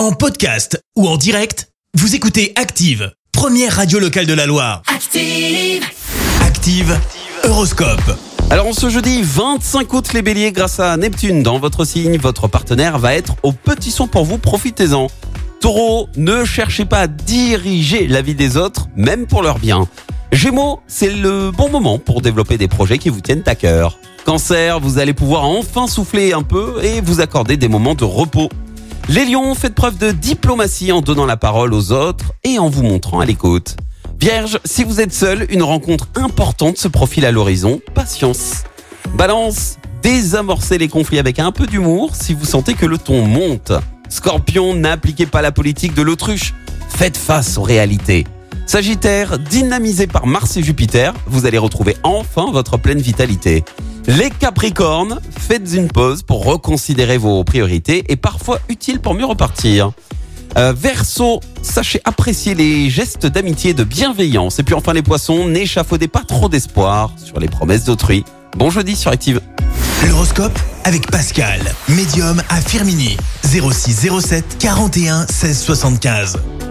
En podcast ou en direct, vous écoutez Active, première radio locale de la Loire. Active. Active, Horoscope. Alors on ce jeudi 25 août les béliers grâce à Neptune dans votre signe, votre partenaire va être au petit son pour vous, profitez-en. Taureau, ne cherchez pas à diriger la vie des autres, même pour leur bien. Gémeaux, c'est le bon moment pour développer des projets qui vous tiennent à cœur. Cancer, vous allez pouvoir enfin souffler un peu et vous accorder des moments de repos. Les lions, faites preuve de diplomatie en donnant la parole aux autres et en vous montrant à l'écoute. Vierge, si vous êtes seul, une rencontre importante se profile à l'horizon. Patience. Balance, désamorcez les conflits avec un peu d'humour si vous sentez que le ton monte. Scorpion, n'appliquez pas la politique de l'autruche. Faites face aux réalités. Sagittaire, dynamisé par Mars et Jupiter, vous allez retrouver enfin votre pleine vitalité. Les Capricornes, faites une pause pour reconsidérer vos priorités et parfois utile pour mieux repartir. Euh, Verseau, sachez apprécier les gestes d'amitié et de bienveillance. Et puis enfin les poissons, n'échafaudez pas trop d'espoir sur les promesses d'autrui. Bon jeudi sur Active. L'horoscope avec Pascal, médium à Firmini. 0607 41 16 75.